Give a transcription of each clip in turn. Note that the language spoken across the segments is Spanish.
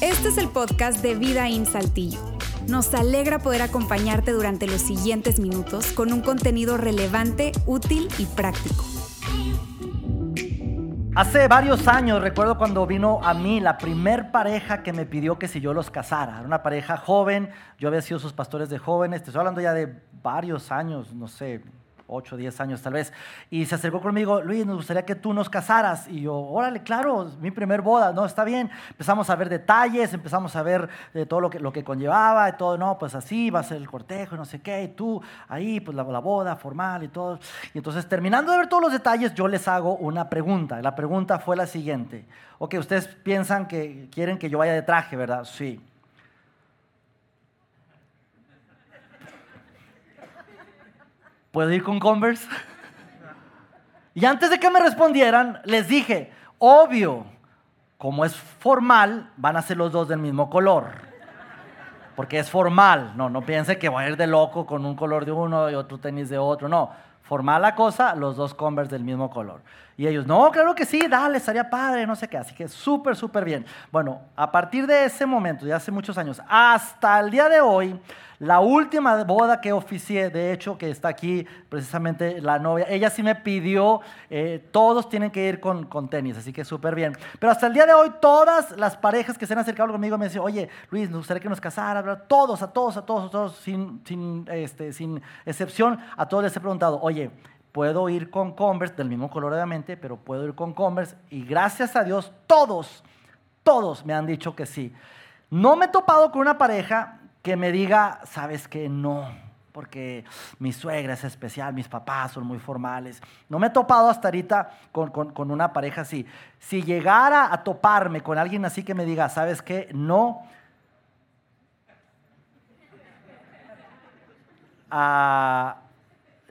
Este es el podcast de Vida en Saltillo. Nos alegra poder acompañarte durante los siguientes minutos con un contenido relevante, útil y práctico. Hace varios años recuerdo cuando vino a mí la primer pareja que me pidió que si yo los casara. Era una pareja joven, yo había sido sus pastores de jóvenes, te estoy hablando ya de varios años, no sé, 8, 10 años tal vez, y se acercó conmigo, Luis, nos gustaría que tú nos casaras. Y yo, órale, claro, mi primer boda, no, está bien. Empezamos a ver detalles, empezamos a ver de todo lo que, lo que conllevaba, y todo, no, pues así va a ser el cortejo, y no sé qué, y tú ahí, pues la, la boda formal y todo. Y entonces, terminando de ver todos los detalles, yo les hago una pregunta. La pregunta fue la siguiente. Ok, ustedes piensan que quieren que yo vaya de traje, ¿verdad? Sí. ¿Puedo ir con Converse? Y antes de que me respondieran, les dije, obvio, como es formal, van a ser los dos del mismo color. Porque es formal. No, no piense que voy a ir de loco con un color de uno y otro tenis de otro. No, formal la cosa, los dos Converse del mismo color. Y ellos, no, claro que sí, dale, estaría padre, no sé qué. Así que súper, súper bien. Bueno, a partir de ese momento, ya hace muchos años, hasta el día de hoy, la última boda que oficié, de hecho, que está aquí precisamente la novia, ella sí me pidió, eh, todos tienen que ir con, con tenis, así que súper bien. Pero hasta el día de hoy, todas las parejas que se han acercado conmigo me dicen, oye, Luis, nos gustaría que nos casara, todos, a todos, a todos, a todos, sin, sin, este, sin excepción, a todos les he preguntado, oye, puedo ir con Converse, del mismo color obviamente, pero puedo ir con Converse, y gracias a Dios, todos, todos me han dicho que sí. No me he topado con una pareja que me diga, sabes que no, porque mi suegra es especial, mis papás son muy formales. No me he topado hasta ahorita con, con, una pareja así. Si llegara a toparme con alguien así que me diga, sabes que no, ah,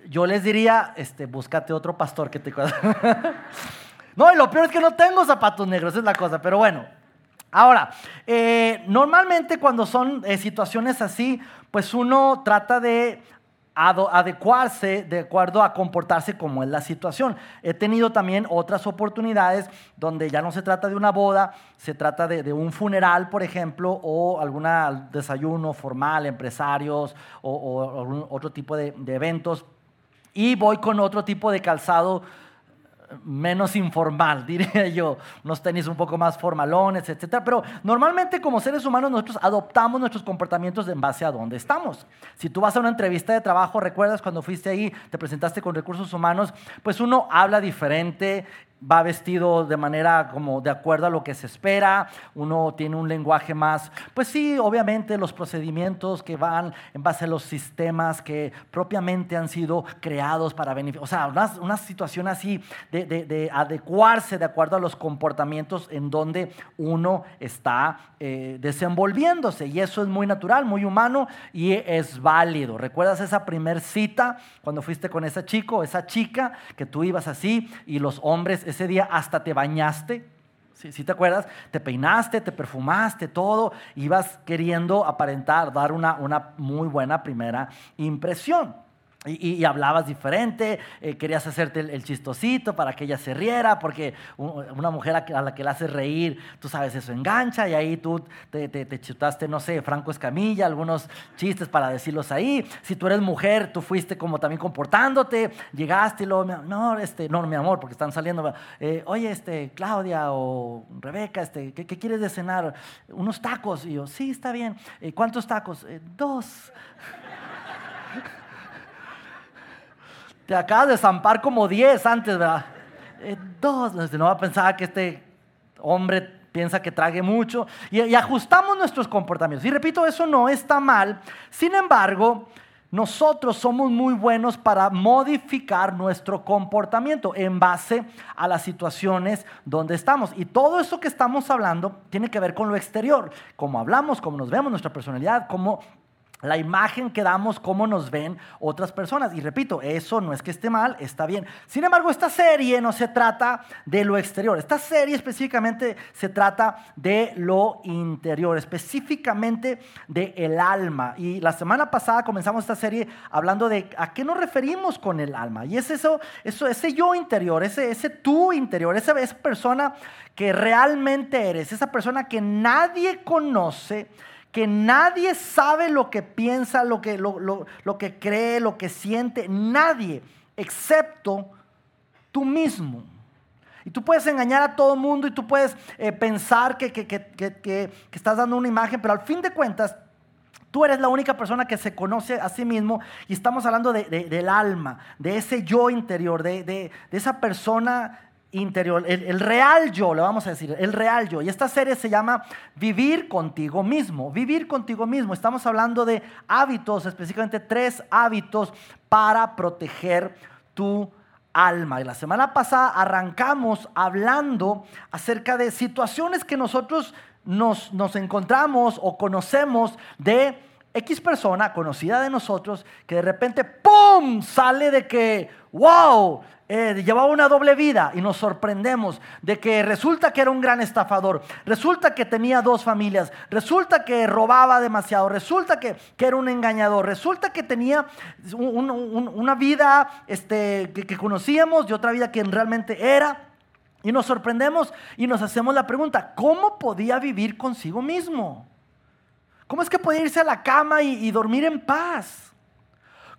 yo les diría, este, búscate otro pastor que te... no, y lo peor es que no tengo zapatos negros, es la cosa, pero bueno. Ahora, eh, normalmente cuando son eh, situaciones así, pues uno trata de adecuarse de acuerdo a comportarse como es la situación. He tenido también otras oportunidades donde ya no se trata de una boda, se trata de, un funeral, por ejemplo, o algún desayuno formal, empresarios o, algún otro tipo de eventos. Y voy con otro tipo de calzado menos informal, diría yo, unos tenis un poco más formalones, etc. Pero normalmente como seres humanos nosotros adoptamos nuestros comportamientos en base a dónde estamos. Si tú vas a una entrevista de trabajo, recuerdas cuando fuiste ahí, te presentaste con recursos humanos, pues uno habla diferente, va vestido de manera como de acuerdo a lo que se espera, uno tiene un lenguaje más, pues sí, obviamente los procedimientos que van en base a los sistemas que propiamente han sido creados para beneficiar, o sea, una, situación así de, adecuarse de acuerdo a los comportamientos en donde uno está eh, desenvolviéndose y eso es muy natural, muy humano y es válido. ¿Recuerdas esa primer cita cuando fuiste con ese chico, esa chica que tú ibas así y los hombres ese día hasta te bañaste. Si te acuerdas? Te peinaste, te perfumaste, todo. Ibas queriendo aparentar, dar una, una muy buena primera impresión. Y, hablabas diferente, eh, querías hacerte el, chistosito para que ella se riera, porque una mujer a la que la haces reír, tú sabes, eso engancha, y ahí tú te, te, chutaste, no sé, Franco Escamilla, algunos chistes para decirlos ahí. Si tú eres mujer, tú fuiste como también comportándote, llegaste y luego, no, este, no, mi amor, porque están saliendo, eh, oye, este, Claudia o Rebeca, este, ¿qué, quieres de cenar? Unos tacos. Y yo, sí, está bien. Eh, ¿Cuántos tacos? dos te acabas de zampar como 10 antes, ¿verdad? Eh, dos, no va a pensar que este hombre piensa que trague mucho y, y, ajustamos nuestros comportamientos. Y repito, eso no está mal. Sin embargo, nosotros somos muy buenos para modificar nuestro comportamiento en base a las situaciones donde estamos. Y todo eso que estamos hablando tiene que ver con lo exterior, cómo hablamos, cómo nos vemos, nuestra personalidad, cómo la imagen que damos, cómo nos ven otras personas. Y repito, eso no es que esté mal, está bien. Sin embargo, esta serie no se trata de lo exterior. Esta serie específicamente se trata de lo interior, específicamente de el alma. Y la semana pasada comenzamos esta serie hablando de a qué nos referimos con el alma. Y es eso, eso ese yo interior, ese, ese tú interior, esa, esa persona que realmente eres, esa persona que nadie conoce que nadie sabe lo que piensa, lo que, lo, que cree, lo que siente, nadie, excepto tú mismo. Y tú puedes engañar a todo el mundo y tú puedes eh, pensar que, que, estás dando una imagen, pero al fin de cuentas, tú eres la única persona que se conoce a sí mismo y estamos hablando del alma, de ese yo interior, de, esa persona interior, el, real yo, le vamos a decir, el real yo. Y esta serie se llama Vivir contigo mismo, vivir contigo mismo. Estamos hablando de hábitos, específicamente tres hábitos para proteger tu alma. Y la semana pasada arrancamos hablando acerca de situaciones que nosotros nos, nos encontramos o conocemos de X persona conocida de nosotros que de repente, ¡pum!, sale de que, wow, eh, llevaba una doble vida y nos sorprendemos de que resulta que era un gran estafador, resulta que tenía dos familias, resulta que robaba demasiado, resulta que, era un engañador, resulta que tenía una vida este, que, que conocíamos y otra vida que realmente era. Y nos sorprendemos y nos hacemos la pregunta, ¿cómo podía vivir consigo mismo? ¿Cómo es que podía irse a la cama y, dormir en paz?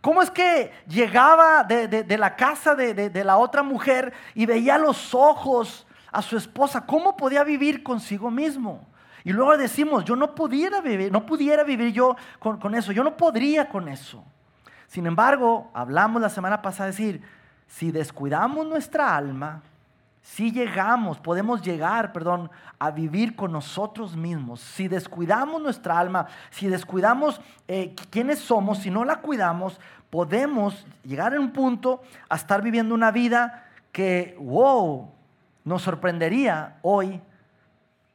¿Cómo es que llegaba de, la casa de, la otra mujer y veía los ojos a su esposa? ¿Cómo podía vivir consigo mismo? Y luego decimos, yo no pudiera vivir, no pudiera vivir yo con, con eso, yo no podría con eso. Sin embargo, hablamos la semana pasada de decir, si descuidamos nuestra alma, si llegamos, podemos llegar, perdón, a vivir con nosotros mismos. Si descuidamos nuestra alma, si descuidamos eh, quiénes somos, si no la cuidamos, podemos llegar en un punto a estar viviendo una vida que, wow, nos sorprendería hoy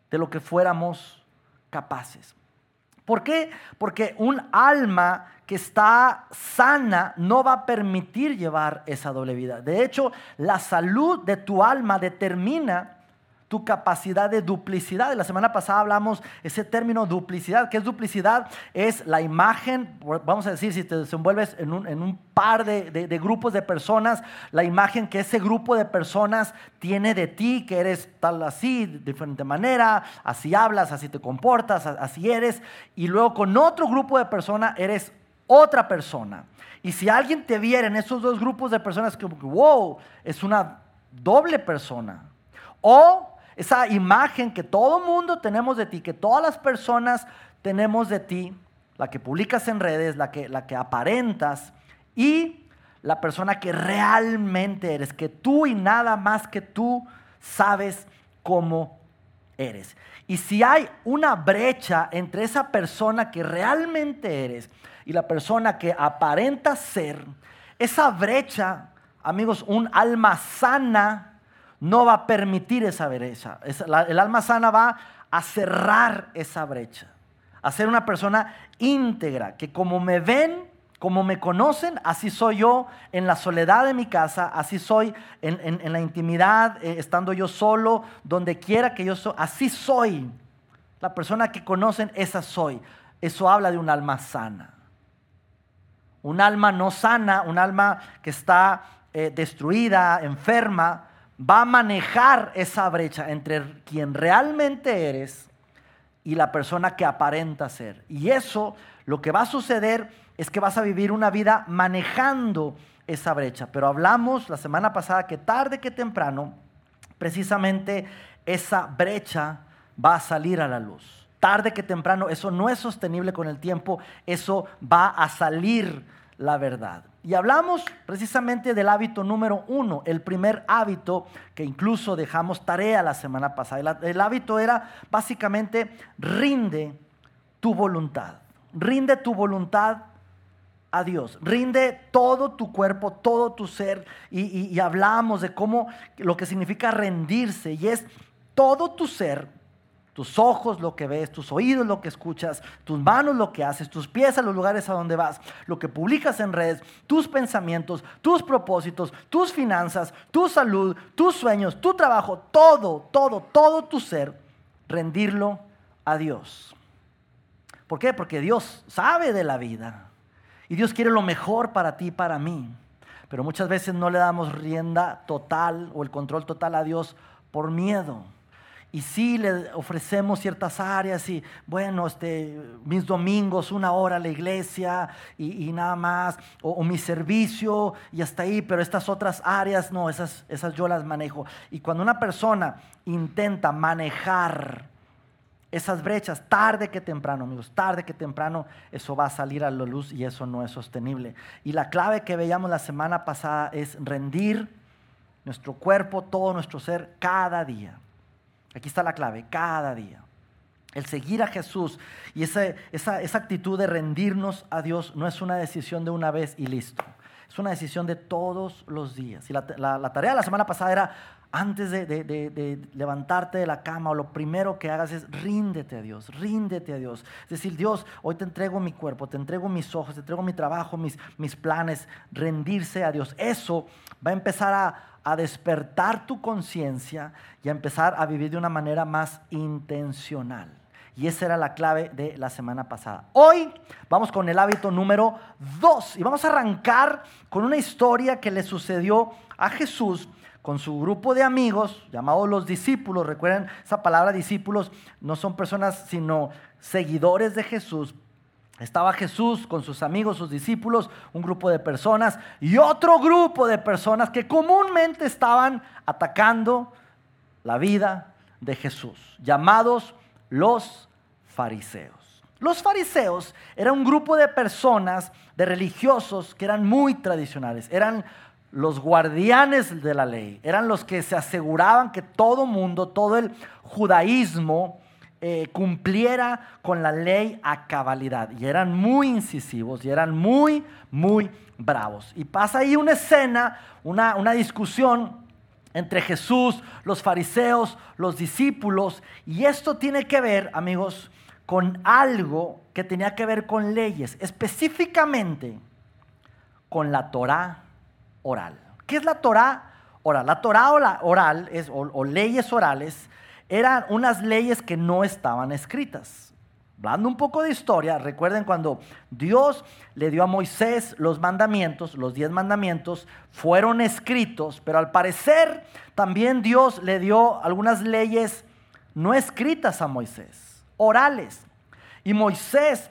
de lo que fuéramos capaces. ¿Por qué? Porque un alma que está sana no va a permitir llevar esa doble vida. De hecho, la salud de tu alma determina tu capacidad de duplicidad. La semana pasada hablamos ese término duplicidad. ¿Qué es duplicidad? Es la imagen, vamos a decir, si te desenvuelves en un, par de, grupos de personas, la imagen que ese grupo de personas tiene de ti, que eres tal así, de diferente manera, así hablas, así te comportas, así eres, y luego con otro grupo de personas eres otra persona. Y si alguien te viera en esos dos grupos de personas, que, wow, es una doble persona. O esa imagen que todo mundo tenemos de ti, que todas las personas tenemos de ti, la que publicas en redes, la que, la que aparentas, y la persona que realmente eres, que tú y nada más que tú sabes cómo eres. Y si hay una brecha entre esa persona que realmente eres y la persona que aparenta ser, esa brecha, amigos, un alma sana no va a permitir esa brecha. El alma sana va a cerrar esa brecha, a ser una persona íntegra, que como me ven, como me conocen, así soy yo en la soledad de mi casa, así soy en, la intimidad, eh, estando yo solo, donde quiera que yo soy, así soy. La persona que conocen, esa soy. Eso habla de un alma sana. Un alma no sana, un alma que está eh, destruida, enferma, va a manejar esa brecha entre quien realmente eres y la persona que aparenta ser. Y eso, lo que va a suceder es que vas a vivir una vida manejando esa brecha. Pero hablamos la semana pasada que tarde que temprano, precisamente esa brecha va a salir a la luz tarde que temprano, eso no es sostenible con el tiempo, eso va a salir la verdad. Y hablamos precisamente del hábito número uno, el primer hábito que incluso dejamos tarea la semana pasada. El, hábito era básicamente rinde tu voluntad, rinde tu voluntad a Dios, rinde todo tu cuerpo, todo tu ser. Y, y hablamos de cómo lo que significa rendirse y es todo tu ser Tus ojos lo que ves, tus oídos lo que escuchas, tus manos lo que haces, tus pies a los lugares a donde vas, lo que publicas en redes, tus pensamientos, tus propósitos, tus finanzas, tu salud, tus sueños, tu trabajo, todo, todo, todo tu ser, rendirlo a Dios. ¿Por qué? Porque Dios sabe de la vida y Dios quiere lo mejor para ti y para mí. Pero muchas veces no le damos rienda total o el control total a Dios por miedo. Y sí le ofrecemos ciertas áreas y bueno, este, mis domingos, una hora a la iglesia y, nada más, o, mi servicio y hasta ahí, pero estas otras áreas no, esas, esas yo las manejo. Y cuando una persona intenta manejar esas brechas, tarde que temprano, amigos, tarde que temprano, eso va a salir a la luz y eso no es sostenible. Y la clave que veíamos la semana pasada es rendir nuestro cuerpo, todo nuestro ser, cada día. Aquí está la clave, cada día. El seguir a Jesús y esa, esa, actitud de rendirnos a Dios no es una decisión de una vez y listo. Es una decisión de todos los días. Y la, la tarea de la semana pasada era antes de, levantarte de la cama, o lo primero que hagas es ríndete a Dios, ríndete a Dios. Es decir, Dios, hoy te entrego mi cuerpo, te entrego mis ojos, te entrego mi trabajo, mis, mis planes, rendirse a Dios. Eso va a empezar a, a despertar tu conciencia y a empezar a vivir de una manera más intencional. Y esa era la clave de la semana pasada. Hoy vamos con el hábito número dos y vamos a arrancar con una historia que le sucedió a Jesús con su grupo de amigos, llamados los discípulos. Recuerden, esa palabra discípulos no son personas, sino seguidores de Jesús. Estaba Jesús con sus amigos, sus discípulos, un grupo de personas y otro grupo de personas que comúnmente estaban atacando la vida de Jesús, llamados los fariseos. Los fariseos eran un grupo de personas, de religiosos que eran muy tradicionales, eran los guardianes de la ley, eran los que se aseguraban que todo mundo, todo el judaísmo eh, cumpliera con la ley a cabalidad. Y eran muy incisivos y eran muy, muy bravos. Y pasa ahí una escena, una, una discusión entre Jesús, los fariseos, los discípulos. Y esto tiene que ver, amigos, con algo que tenía que ver con leyes, específicamente con la Torah oral. ¿Qué es la Torah oral? La Torah oral es, o, leyes orales eran unas leyes que no estaban escritas. Hablando un poco de historia, recuerden cuando Dios le dio a Moisés los mandamientos, los diez mandamientos, fueron escritos, pero al parecer también Dios le dio algunas leyes no escritas a Moisés, orales. Y Moisés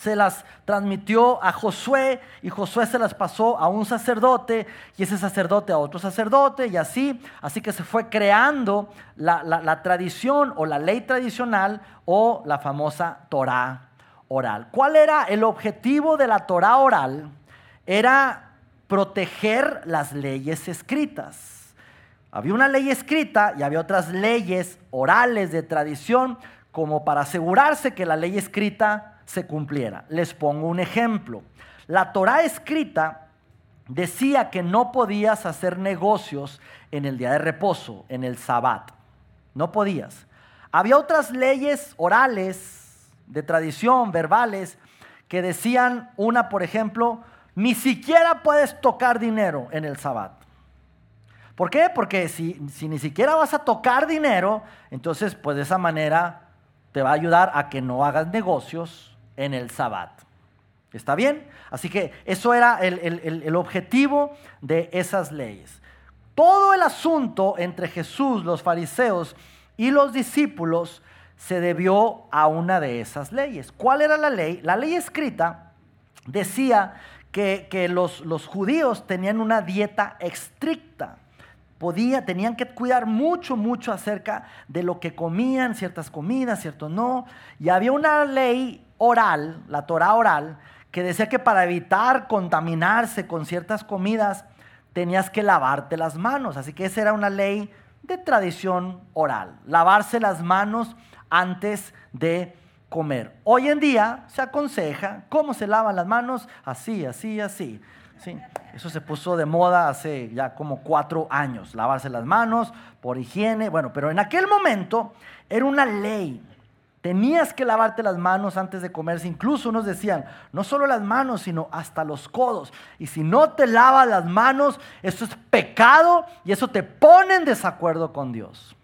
se las transmitió a Josué y Josué se las pasó a un sacerdote y ese sacerdote a otro sacerdote y así, así que se fue creando la, tradición o la ley tradicional o la famosa Torah oral. ¿Cuál era el objetivo de la Torah oral? Era proteger las leyes escritas. Había una ley escrita y había otras leyes orales de tradición como para asegurarse que la ley escrita se cumpliera. Les pongo un ejemplo. La Torah escrita decía que no podías hacer negocios en el día de reposo, en el sabbat. No podías. Había otras leyes orales, de tradición, verbales, que decían, una por ejemplo, ni siquiera puedes tocar dinero en el sabbat. ¿Por qué? Porque si, si, ni siquiera vas a tocar dinero, entonces pues de esa manera te va a ayudar a que no hagas negocios en el sabbat. ¿Está bien? Así que eso era el, objetivo de esas leyes. Todo el asunto entre Jesús, los fariseos y los discípulos se debió a una de esas leyes. ¿Cuál era la ley? La ley escrita decía que, los, los, judíos tenían una dieta estricta. Podía, tenían que cuidar mucho, mucho acerca de lo que comían, ciertas comidas, cierto no. Y había una ley oral, la Torah oral, que decía que para evitar contaminarse con ciertas comidas tenías que lavarte las manos. Así que esa era una ley de tradición oral, lavarse las manos antes de comer. Hoy en día se aconseja cómo se lavan las manos, así, así, así. Sí, eso se puso de moda hace ya como cuatro años, lavarse las manos por higiene, bueno, pero en aquel momento era una ley. Tenías que lavarte las manos antes de comerse. Incluso unos decían, no solo las manos, sino hasta los codos. Y si no te lavas las manos, eso es pecado y eso te pone en desacuerdo con Dios.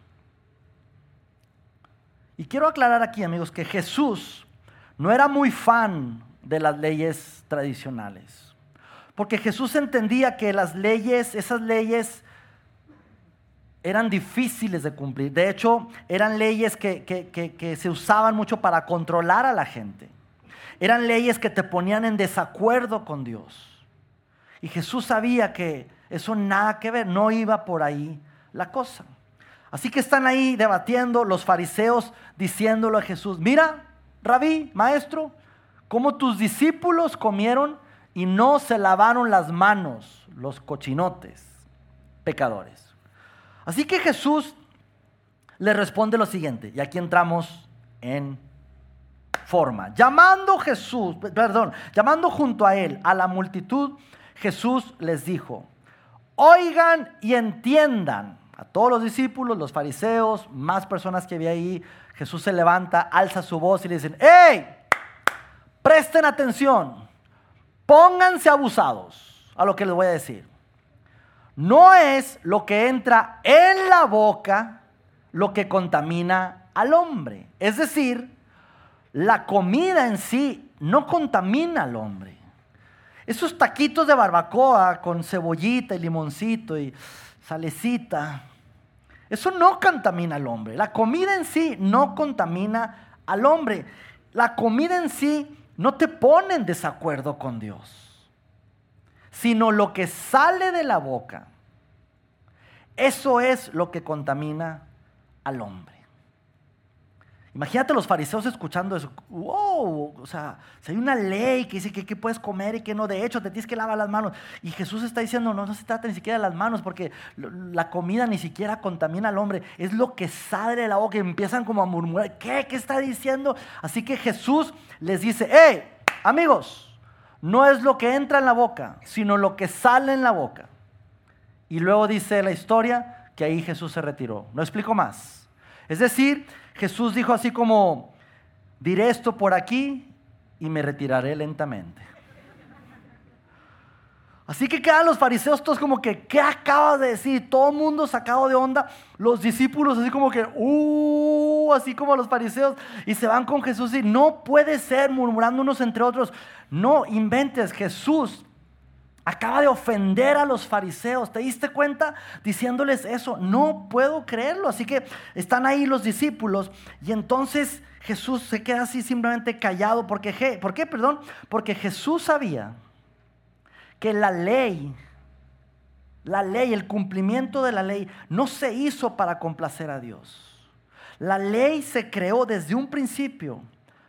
Y quiero aclarar aquí, amigos, que Jesús no era muy fan de las leyes tradicionales. Porque Jesús entendía que las leyes, esas leyes eran difíciles de cumplir. De hecho, eran leyes que, que, se usaban mucho para controlar a la gente. Eran leyes que te ponían en desacuerdo con Dios. Y Jesús sabía que eso nada que ver, no iba por ahí la cosa. Así que están ahí debatiendo los fariseos diciéndolo a Jesús, mira, rabí, maestro, cómo tus discípulos comieron y no se lavaron las manos, los cochinotes, pecadores. Así que Jesús le responde lo siguiente, y aquí entramos en forma. Llamando Jesús, perdón, llamando junto a él a la multitud, Jesús les dijo, oigan y entiendan a todos los discípulos, los fariseos, más personas que había ahí, Jesús se levanta, alza su voz y le dicen, ¡Hey! Presten atención, pónganse abusados a lo que les voy a decir. No es lo que entra en la boca lo que contamina al hombre. Es decir, la comida en sí no contamina al hombre. Esos taquitos de barbacoa con cebollita y limoncito y salecita, eso no contamina al hombre. La comida en sí no contamina al hombre. La comida en sí no te pone en desacuerdo con Dios sino lo que sale de la boca. Eso es lo que contamina al hombre. Imagínate los fariseos escuchando eso. Wow, o sea, si hay una ley que dice que, puedes comer y que no, de hecho te tienes que lavar las manos. Y Jesús está diciendo, no, no se trata ni siquiera de las manos, porque la comida ni siquiera contamina al hombre. Es lo que sale de la boca empiezan como a murmurar. ¿Qué? ¿Qué está diciendo? Así que Jesús les dice, hey, amigos, no es lo que entra en la boca, sino lo que sale en la boca. Y luego dice la historia que ahí Jesús se retiró. No explico más. Es decir, Jesús dijo así como, diré esto por aquí y me retiraré lentamente. Así que quedan los fariseos todos como que, ¿qué acabas de decir? Todo el mundo sacado de onda. Los discípulos así como que, así como los fariseos. Y se van con Jesús y no puede ser murmurando unos entre otros. No inventes, Jesús acaba de ofender a los fariseos. ¿Te diste cuenta? Diciéndoles eso. No puedo creerlo. Así que están ahí los discípulos y entonces Jesús se queda así simplemente callado. Porque, ¿Por qué? Perdón. Porque Jesús sabía que la ley, la ley, el cumplimiento de la ley no se hizo para complacer a Dios. La ley se creó desde un principio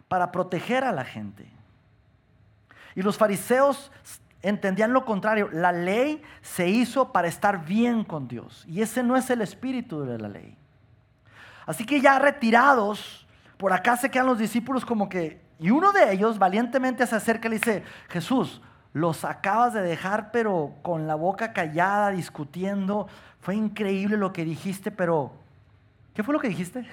para proteger a la gente. Y los fariseos entendían lo contrario. La ley se hizo para estar bien con Dios. Y ese no es el espíritu de la ley. Así que ya retirados, por acá se quedan los discípulos como que... Y uno de ellos valientemente se acerca y le dice, Jesús, los acabas de dejar pero con la boca callada, discutiendo. Fue increíble lo que dijiste, pero... ¿Qué fue lo que dijiste?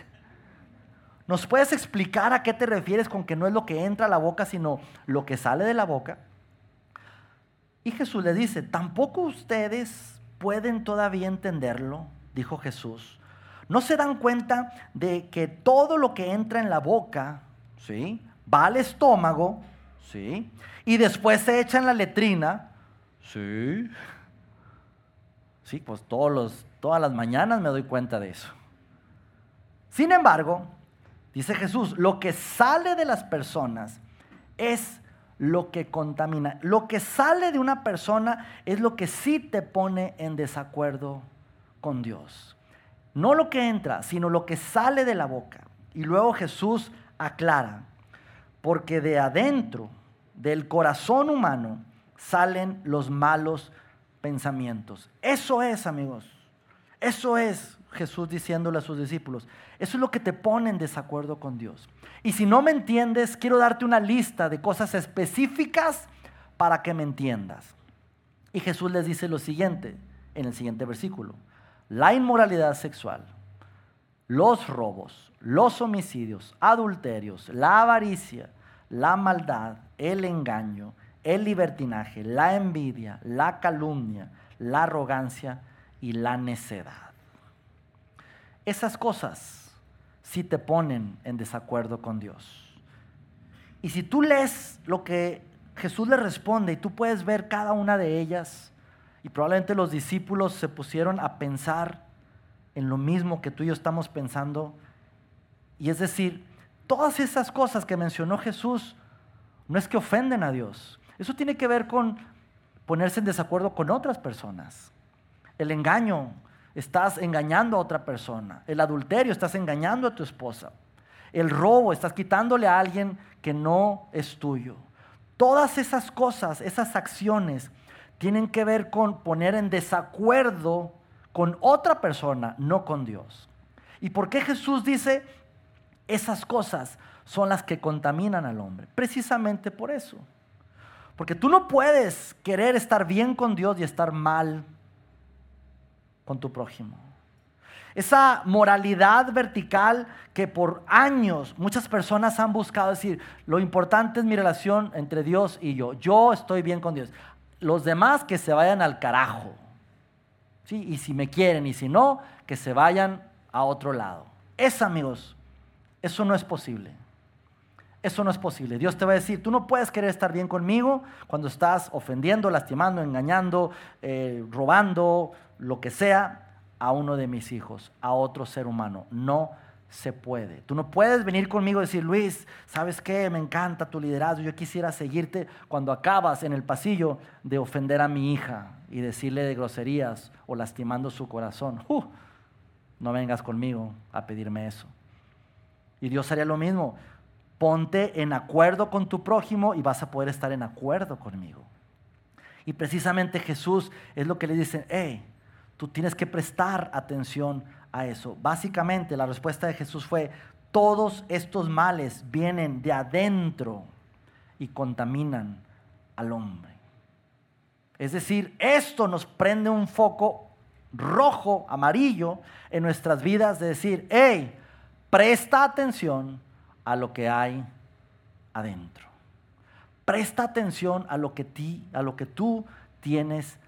¿Nos puedes explicar a qué te refieres con que no es lo que entra a la boca, sino lo que sale de la boca? Y Jesús le dice, tampoco ustedes pueden todavía entenderlo, dijo Jesús. ¿No se dan cuenta de que todo lo que entra en la boca, ¿sí? va al estómago, ¿sí? y después se echa en la letrina? Sí. Sí, pues todas las mañanas me doy cuenta de eso. Sin embargo, Dice Jesús, lo que sale de las personas es lo que contamina. Lo que sale de una persona es lo que sí te pone en desacuerdo con Dios. No lo que entra, sino lo que sale de la boca. Y luego Jesús aclara, porque de adentro, del corazón humano, salen los malos pensamientos. Eso es, amigos. Eso es Jesús diciéndole a sus discípulos. Eso es lo que te pone en desacuerdo con Dios. Y si no me entiendes, quiero darte una lista de cosas específicas para que me entiendas. Y Jesús les dice lo siguiente en el siguiente versículo. La inmoralidad sexual, los robos, los homicidios, adulterios, la avaricia, la maldad, el engaño, el libertinaje, la envidia, la calumnia, la arrogancia y la necedad. Esas cosas sí te ponen en desacuerdo con Dios. Y si tú lees lo que Jesús le responde y tú puedes ver cada una de ellas, y probablemente los discípulos se pusieron a pensar en lo mismo que tú y yo estamos pensando, y es decir, todas esas cosas que mencionó Jesús no es que ofenden a Dios, eso tiene que ver con ponerse en desacuerdo con otras personas. El engaño, estás engañando a otra persona. El adulterio, estás engañando a tu esposa. El robo, estás quitándole a alguien que no es tuyo. Todas esas cosas, esas acciones, tienen que ver con poner en desacuerdo con otra persona, no con Dios. ¿Y por qué Jesús dice esas cosas son las que contaminan al hombre? Precisamente por eso. Porque tú no puedes querer estar bien con Dios y estar mal con tu prójimo. Esa moralidad vertical que por años muchas personas han buscado decir, lo importante es mi relación entre Dios y yo. Yo estoy bien con Dios. Los demás que se vayan al carajo. ¿Sí? Y si me quieren y si no, que se vayan a otro lado. Es amigos, eso no es posible. Eso no es posible. Dios te va a decir, tú no puedes querer estar bien conmigo cuando estás ofendiendo, lastimando, engañando, eh, robando, lo que sea, a uno de mis hijos, a otro ser humano. No se puede. Tú no puedes venir conmigo y decir, Luis, ¿sabes qué? Me encanta tu liderazgo. Yo quisiera seguirte cuando acabas en el pasillo de ofender a mi hija y decirle de groserías o lastimando su corazón. Uh, no vengas conmigo a pedirme eso. Y Dios haría lo mismo ponte en acuerdo con tu prójimo y vas a poder estar en acuerdo conmigo. Y precisamente Jesús es lo que le dice, hey, tú tienes que prestar atención a eso. Básicamente la respuesta de Jesús fue, todos estos males vienen de adentro y contaminan al hombre. Es decir, esto nos prende un foco rojo, amarillo en nuestras vidas de decir, hey, presta atención a lo que hay adentro. Presta atención a lo que, ti, a lo que tú tienes.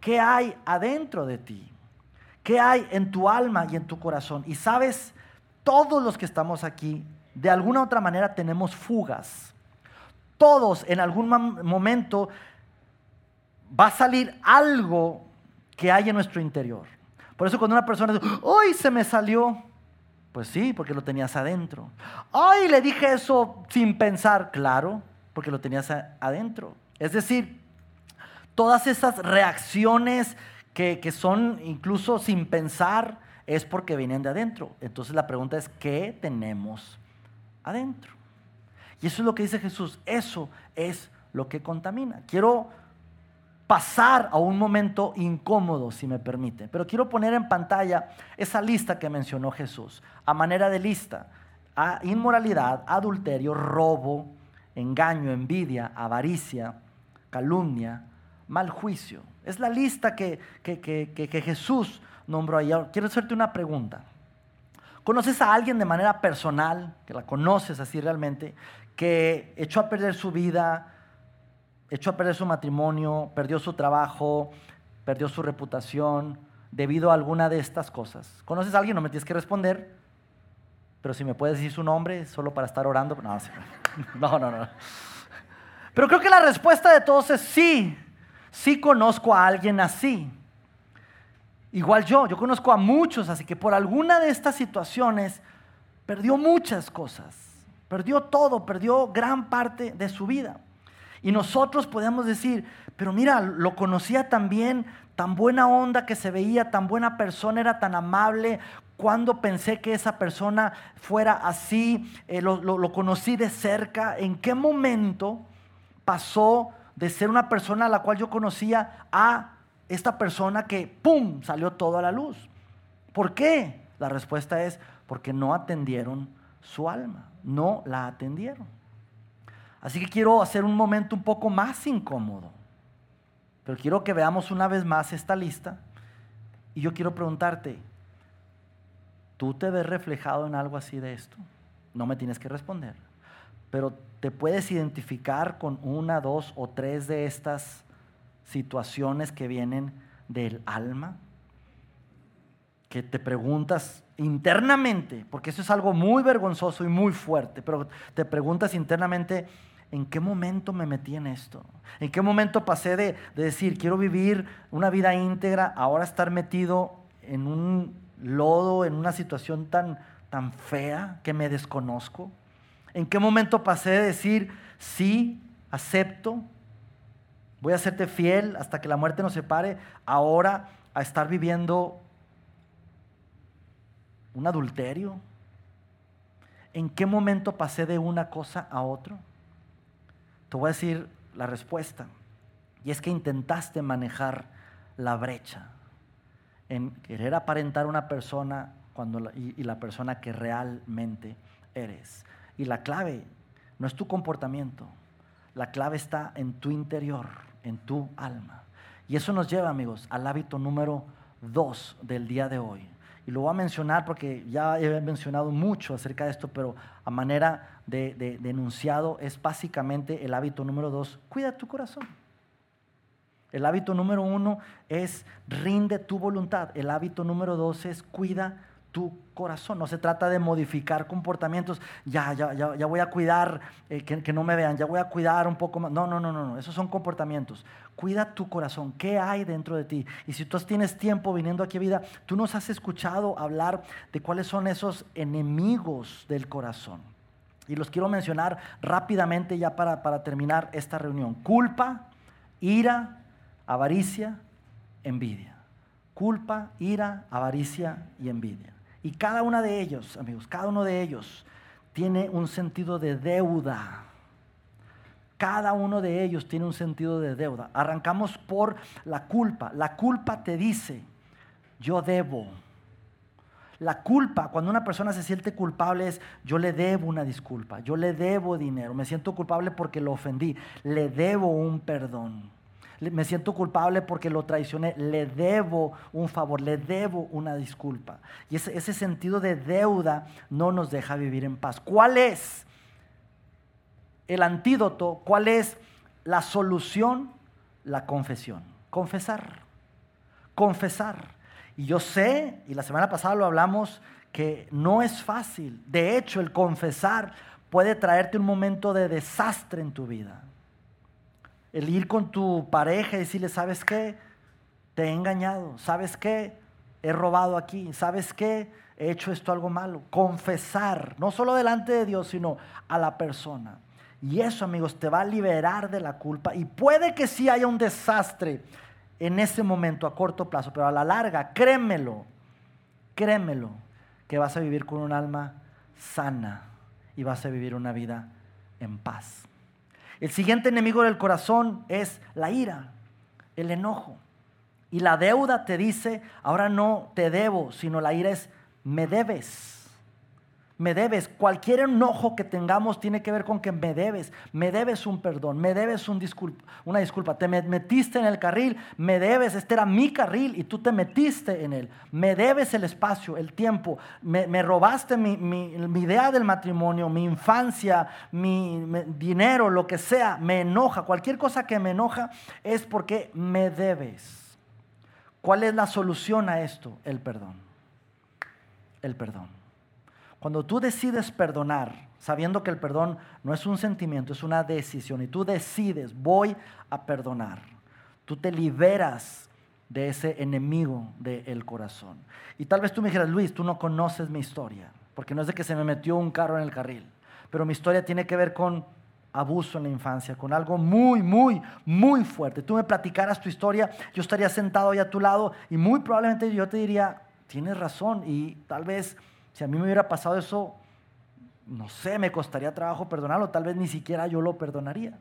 ¿Qué hay adentro de ti? ¿Qué hay en tu alma y en tu corazón? Y sabes, todos los que estamos aquí, de alguna u otra manera tenemos fugas. Todos en algún momento va a salir algo que hay en nuestro interior. Por eso cuando una persona dice, ¡ay, se me salió! Pues sí, porque lo tenías adentro. Ay, le dije eso sin pensar, claro, porque lo tenías adentro. Es decir, todas esas reacciones que, que son incluso sin pensar es porque vienen de adentro. Entonces la pregunta es, ¿qué tenemos adentro? Y eso es lo que dice Jesús, eso es lo que contamina. Quiero pasar a un momento incómodo, si me permite. Pero quiero poner en pantalla esa lista que mencionó Jesús, a manera de lista. Inmoralidad, adulterio, robo, engaño, envidia, avaricia, calumnia, mal juicio. Es la lista que, que, Jesús nombró ahí. Quiero hacerte una pregunta. ¿Conoces a alguien de manera personal, que la conoces así realmente, que echó a perder su vida, echó a perder su matrimonio, perdió su trabajo, perdió su reputación debido a alguna de estas cosas. ¿Conoces a alguien? No me tienes que responder, pero si me puedes decir su nombre solo para estar orando. No, no, no, no. Pero creo que la respuesta de todos es sí, sí conozco a alguien así. Igual yo, yo conozco a muchos, así que por alguna de estas situaciones perdió muchas cosas, perdió todo, perdió gran parte de su vida. Y nosotros podemos decir, pero mira, lo conocía tan bien, tan buena onda que se veía, tan buena persona, era tan amable. Cuando pensé que esa persona fuera así, eh, lo, lo conocí de cerca, ¿en qué momento pasó de ser una persona a la cual yo conocía a esta persona que, ¡pum!, salió todo a la luz. ¿Por qué? La respuesta es porque no atendieron su alma, no la atendieron. Así que quiero hacer un momento un poco más incómodo. Pero quiero que veamos una vez más esta lista y yo quiero preguntarte, ¿tú te ves reflejado en algo así de esto? No me tienes que responder, pero te puedes identificar con una, dos o tres de estas situaciones que vienen del alma, que te preguntas internamente, porque eso es algo muy vergonzoso y muy fuerte, pero te preguntas internamente, ¿en qué momento me metí en esto? ¿En qué momento pasé de, decir, quiero vivir una vida íntegra, ahora estar metido en un lodo, en una situación tan, tan fea que me desconozco? ¿En qué momento pasé de decir, sí, acepto, voy a serte fiel hasta que la muerte nos separe, ahora a estar viviendo un adulterio? ¿En qué momento pasé de una cosa a otra? Te voy a decir la respuesta. Y es que intentaste manejar la brecha en querer aparentar una persona cuando y, y la persona que realmente eres. Y la clave no es tu comportamiento, la clave está en tu interior, en tu alma. Y eso nos lleva, amigos, al hábito número dos del día de hoy. Y lo voy a mencionar porque ya he mencionado mucho acerca de esto, pero a manera de, de, enunciado es básicamente el hábito número dos, cuida tu corazón. El hábito número uno es rinde tu voluntad. El hábito número dos es cuida tu corazón. No se trata de modificar comportamientos. Ya, ya, ya, ya voy a cuidar eh, que, no me vean. Ya voy a cuidar un poco más. No, no, no, no, no. Esos son comportamientos. Cuida tu corazón. ¿Qué hay dentro de ti? Y si tú tienes tiempo viniendo aquí a vida, tú nos has escuchado hablar de cuáles son esos enemigos del corazón. Y los quiero mencionar rápidamente ya para, para terminar esta reunión. Culpa, ira, avaricia, envidia. Culpa, ira, avaricia y envidia. Y cada una de ellos, amigos, cada uno de ellos tiene un sentido de deuda. Cada uno de ellos tiene un sentido de deuda. Arrancamos por la culpa. La culpa te dice, yo debo. La culpa, cuando una persona se siente culpable es, yo le debo una disculpa, yo le debo dinero, me siento culpable porque lo ofendí, le debo un perdón me siento culpable porque lo traicioné, le debo un favor, le debo una disculpa. Y ese, sentido de deuda no nos deja vivir en paz. ¿Cuál es el antídoto? ¿Cuál es la solución? La confesión. Confesar. Confesar. Y yo sé, y la semana pasada lo hablamos, que no es fácil. De hecho, el confesar puede traerte un momento de desastre en tu vida el ir con tu pareja y decirle, ¿sabes qué? Te he engañado, ¿sabes qué? He robado aquí, ¿sabes qué? He hecho esto algo malo. Confesar, no solo delante de Dios, sino a la persona. Y eso, amigos, te va a liberar de la culpa. Y puede que sí haya un desastre en ese momento, a corto plazo, pero a la larga, créemelo, créemelo, que vas a vivir con un alma sana y vas a vivir una vida en paz. El siguiente enemigo del corazón es la ira, el enojo. Y la deuda te dice, ahora no te debo, sino la ira es, me debes me debes. Cualquier enojo que tengamos tiene que ver con que me debes. Me debes un perdón, me debes una disculpa. Te metiste en el carril, me debes. Este era mi carril y tú te metiste en él. Me debes el espacio, el tiempo. Me, robaste mi, idea del matrimonio, mi infancia, mi dinero, lo que sea. Me enoja. Cualquier cosa que me enoja es porque me debes. ¿Cuál es la solución a esto? El perdón. El perdón. Cuando tú decides perdonar, sabiendo que el perdón no es un sentimiento, es una decisión, y tú decides, voy a perdonar, tú te liberas de ese enemigo del corazón. Y tal vez tú me dijeras, Luis, tú no conoces mi historia, porque no es de que se me metió un carro en el carril, pero mi historia tiene que ver con abuso en la infancia, con algo muy, muy, muy fuerte. Tú me platicaras tu historia, yo estaría sentado ahí a tu lado y muy probablemente yo te diría, tienes razón y tal vez si a mí me hubiera pasado eso, no sé, me costaría trabajo perdonarlo, tal vez ni siquiera yo lo perdonaría.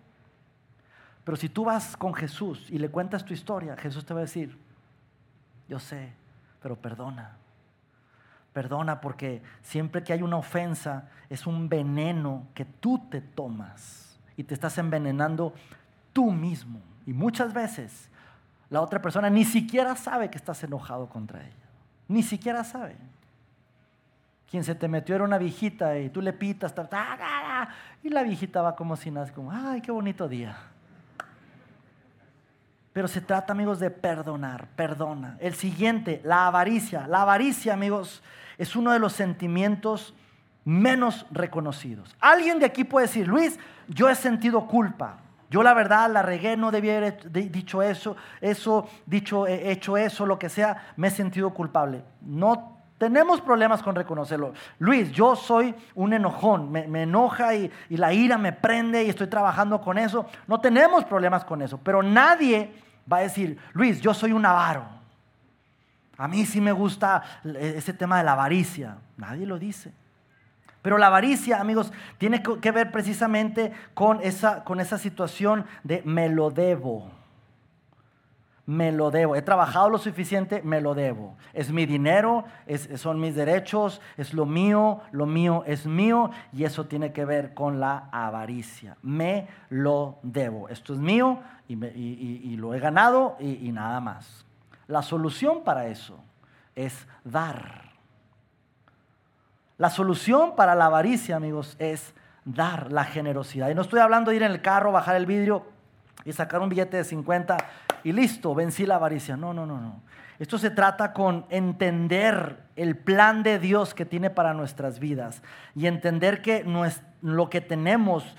Pero si tú vas con Jesús y le cuentas tu historia, Jesús te va a decir, yo sé, pero perdona. Perdona porque siempre que hay una ofensa es un veneno que tú te tomas y te estás envenenando tú mismo. Y muchas veces la otra persona ni siquiera sabe que estás enojado contra ella. Ni siquiera sabe. Quien se te metió era una viejita y tú le pitas, y la viejita va como si nada, como, ay, qué bonito día. Pero se trata, amigos, de perdonar, perdona. El siguiente, la avaricia. La avaricia, amigos, es uno de los sentimientos menos reconocidos. Alguien de aquí puede decir, Luis, yo he sentido culpa. Yo la verdad la regué, no debía haber dicho eso, eso, dicho, hecho eso, lo que sea, me he sentido culpable. No tenemos problemas con reconocerlo. Luis, yo soy un enojón, me, enoja y, la ira me prende y estoy trabajando con eso. No tenemos problemas con eso, pero nadie va a decir, Luis, yo soy un avaro. A mí sí me gusta ese tema de la avaricia. Nadie lo dice. Pero la avaricia, amigos, tiene que ver precisamente con esa, con esa situación de me lo debo me lo debo. He trabajado lo suficiente, me lo debo. Es mi dinero, son mis derechos, es lo mío, lo mío es mío y eso tiene que ver con la avaricia. Me lo debo. Esto es mío y, lo he ganado y, y nada más. La solución para eso es dar. La solución para la avaricia, amigos, es dar la generosidad. Y no estoy hablando de ir en el carro, bajar el vidrio y sacar un billete de 50 y listo, vencí la avaricia. No, no, no, no. Esto se trata con entender el plan de Dios que tiene para nuestras vidas y entender que lo que tenemos,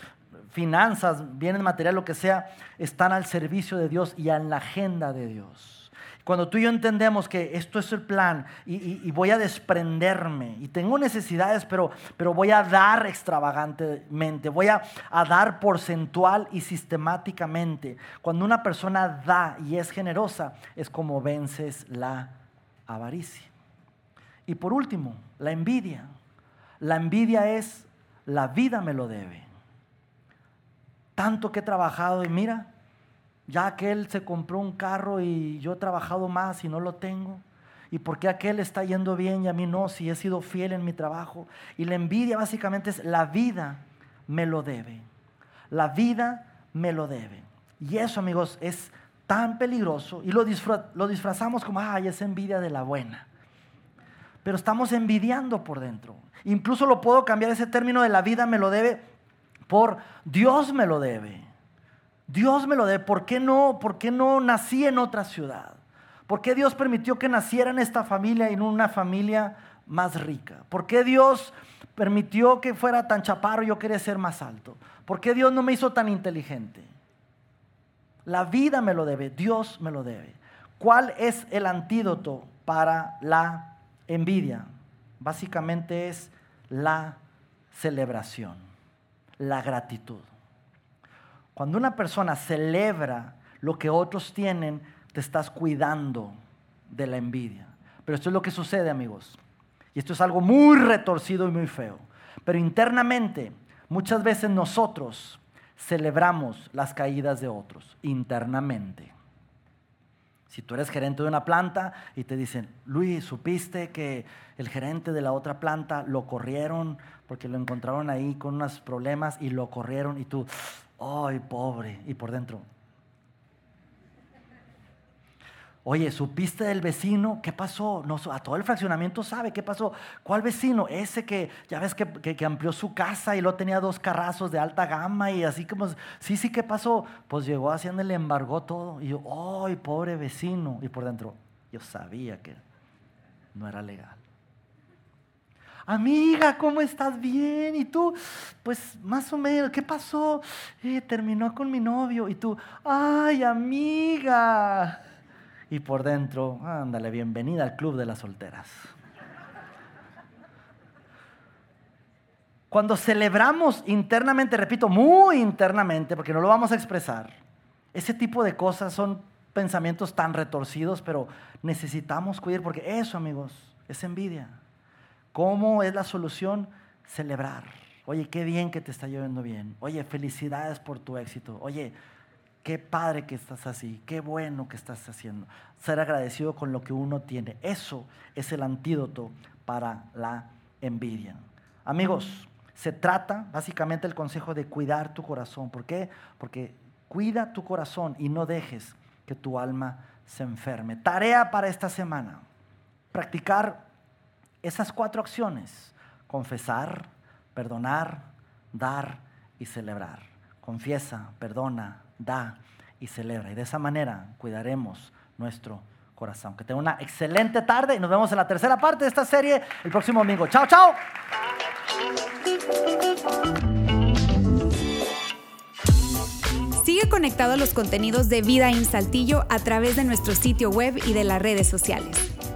finanzas, bienes materiales, lo que sea, están al servicio de Dios y en la agenda de Dios. Cuando tú y yo entendemos que esto es el plan y, voy a desprenderme y tengo necesidades, pero, pero voy a dar extravagantemente, voy a, a dar porcentual y sistemáticamente. Cuando una persona da y es generosa, es como vences la avaricia. Y por último, la envidia. La envidia es, la vida me lo debe. Tanto que he trabajado y mira, ya aquel se compró un carro y yo he trabajado más y no lo tengo. ¿Y por qué aquel está yendo bien y a mí no si he sido fiel en mi trabajo? Y la envidia básicamente es la vida me lo debe. La vida me lo debe. Y eso, amigos, es tan peligroso y lo, lo disfrazamos como, ay, es envidia de la buena. Pero estamos envidiando por dentro. Incluso lo puedo cambiar ese término de la vida me lo debe por Dios me lo debe. Dios me lo dé. ¿Por qué no? ¿Por qué no nací en otra ciudad? ¿Por qué Dios permitió que naciera en esta familia y en una familia más rica? ¿Por qué Dios permitió que fuera tan chaparro y yo quería ser más alto? ¿Por qué Dios no me hizo tan inteligente? La vida me lo debe, Dios me lo debe. ¿Cuál es el antídoto para la envidia? Básicamente es la celebración, la gratitud. Cuando una persona celebra lo que otros tienen, te estás cuidando de la envidia. Pero esto es lo que sucede, amigos. Y esto es algo muy retorcido y muy feo. Pero internamente, muchas veces nosotros celebramos las caídas de otros, internamente. Si tú eres gerente de una planta y te dicen, Luis, ¿supiste que el gerente de la otra planta lo corrieron porque lo encontraron ahí con unos problemas y lo corrieron y tú, ay, pobre, y por dentro. Oye, ¿supiste del vecino? ¿Qué pasó? No, a todo el fraccionamiento sabe qué pasó. ¿Cuál vecino? Ese que ya ves que, que, amplió su casa y lo tenía dos carrazos de alta gama y así como, sí, sí, ¿qué pasó? Pues llegó haciendo le embargó todo. Y yo, ¡ay, pobre vecino! Y por dentro, yo sabía que no era legal amiga, ¿cómo estás? Bien. Y tú, pues más o menos, ¿qué pasó? Eh, terminó con mi novio. Y tú, ay, amiga. Y por dentro, ándale, bienvenida al club de las solteras. Cuando celebramos internamente, repito, muy internamente, porque no lo vamos a expresar, ese tipo de cosas son pensamientos tan retorcidos, pero necesitamos cuidar, porque eso, amigos, es envidia. ¿Cómo es la solución? Celebrar. Oye, qué bien que te está lloviendo bien. Oye, felicidades por tu éxito. Oye, qué padre que estás así. Qué bueno que estás haciendo. Ser agradecido con lo que uno tiene. Eso es el antídoto para la envidia. Amigos, se trata básicamente el consejo de cuidar tu corazón. ¿Por qué? Porque cuida tu corazón y no dejes que tu alma se enferme. Tarea para esta semana. Practicar esas cuatro acciones. Confesar, perdonar, dar y celebrar. Confiesa, perdona, da y celebra. Y de esa manera cuidaremos nuestro corazón. Que tenga una excelente tarde y nos vemos en la tercera parte de esta serie el próximo domingo. Chao, chao. Sigue conectado a los contenidos de Vida en Saltillo a través de nuestro sitio web y de las redes sociales.